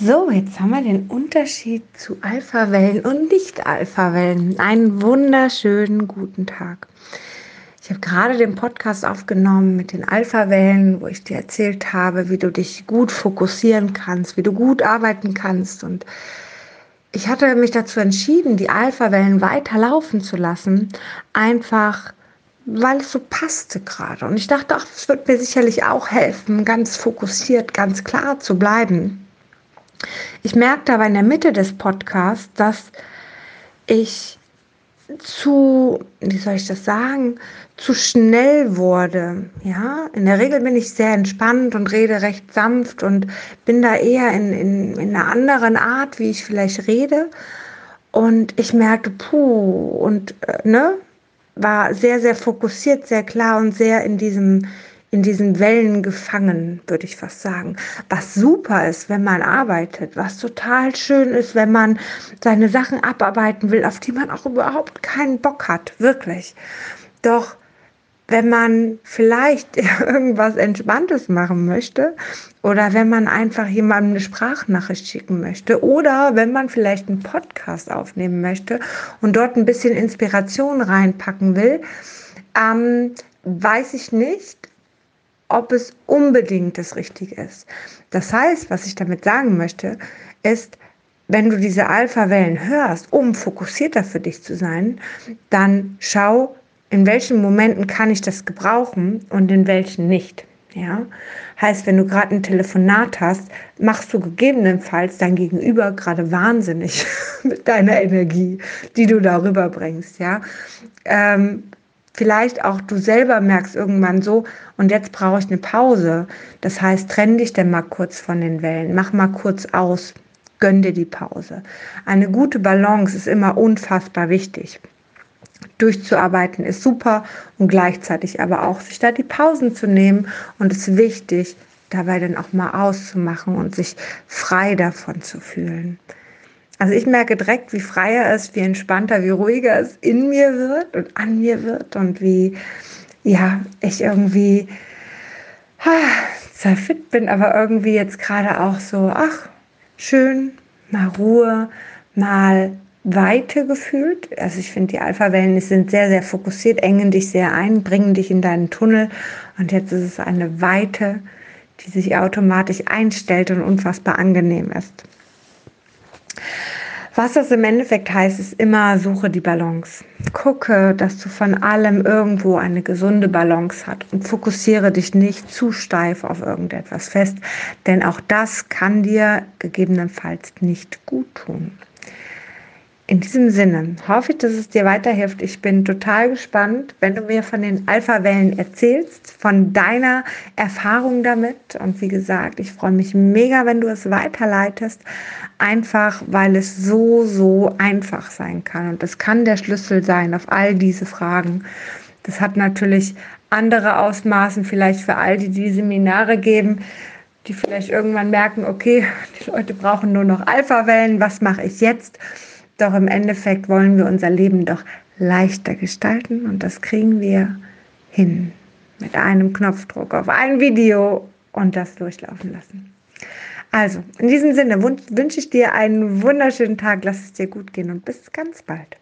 So, jetzt haben wir den Unterschied zu Alpha-Wellen und Nicht-Alpha-Wellen. Einen wunderschönen guten Tag. Ich habe gerade den Podcast aufgenommen mit den Alpha-Wellen, wo ich dir erzählt habe, wie du dich gut fokussieren kannst, wie du gut arbeiten kannst. Und ich hatte mich dazu entschieden, die Alpha-Wellen weiterlaufen zu lassen, einfach weil es so passte gerade. Und ich dachte, ach, es wird mir sicherlich auch helfen, ganz fokussiert, ganz klar zu bleiben. Ich merkte aber in der Mitte des Podcasts, dass ich zu, wie soll ich das sagen, zu schnell wurde. Ja, in der Regel bin ich sehr entspannt und rede recht sanft und bin da eher in, in, in einer anderen Art, wie ich vielleicht rede. Und ich merkte, puh, und äh, ne, war sehr, sehr fokussiert, sehr klar und sehr in diesem in diesen Wellen gefangen, würde ich fast sagen. Was super ist, wenn man arbeitet, was total schön ist, wenn man seine Sachen abarbeiten will, auf die man auch überhaupt keinen Bock hat, wirklich. Doch wenn man vielleicht irgendwas Entspanntes machen möchte oder wenn man einfach jemandem eine Sprachnachricht schicken möchte oder wenn man vielleicht einen Podcast aufnehmen möchte und dort ein bisschen Inspiration reinpacken will, ähm, weiß ich nicht, ob es unbedingt das Richtige ist. Das heißt, was ich damit sagen möchte, ist, wenn du diese Alpha-Wellen hörst, um fokussierter für dich zu sein, dann schau, in welchen Momenten kann ich das gebrauchen und in welchen nicht. Ja, heißt, wenn du gerade ein Telefonat hast, machst du gegebenenfalls dein Gegenüber gerade wahnsinnig mit deiner Energie, die du darüber bringst. Ja, ähm, vielleicht auch du selber merkst irgendwann so, und jetzt brauche ich eine Pause. Das heißt, trenn dich denn mal kurz von den Wellen, mach mal kurz aus, gönn dir die Pause. Eine gute Balance ist immer unfassbar wichtig. Durchzuarbeiten ist super und gleichzeitig aber auch sich da die Pausen zu nehmen und es ist wichtig, dabei dann auch mal auszumachen und sich frei davon zu fühlen. Also ich merke direkt, wie freier es, wie entspannter, wie ruhiger es in mir wird und an mir wird und wie, ja, ich irgendwie ha, zwar fit bin, aber irgendwie jetzt gerade auch so, ach, schön, mal Ruhe, mal Weite gefühlt. Also ich finde, die Alpha-Wellen sind sehr, sehr fokussiert, engen dich sehr ein, bringen dich in deinen Tunnel. Und jetzt ist es eine Weite, die sich automatisch einstellt und unfassbar angenehm ist. Was das im Endeffekt heißt, ist immer suche die Balance. Gucke, dass du von allem irgendwo eine gesunde Balance hast und fokussiere dich nicht zu steif auf irgendetwas fest, denn auch das kann dir gegebenenfalls nicht gut tun. In diesem Sinne hoffe ich, dass es dir weiterhilft. Ich bin total gespannt, wenn du mir von den Alpha-Wellen erzählst, von deiner Erfahrung damit. Und wie gesagt, ich freue mich mega, wenn du es weiterleitest, einfach weil es so, so einfach sein kann. Und das kann der Schlüssel sein auf all diese Fragen. Das hat natürlich andere Ausmaßen, vielleicht für all die, die Seminare geben, die vielleicht irgendwann merken, okay, die Leute brauchen nur noch Alpha-Wellen, was mache ich jetzt? Doch im Endeffekt wollen wir unser Leben doch leichter gestalten und das kriegen wir hin mit einem Knopfdruck auf ein Video und das durchlaufen lassen. Also, in diesem Sinne wünsche ich dir einen wunderschönen Tag, lass es dir gut gehen und bis ganz bald.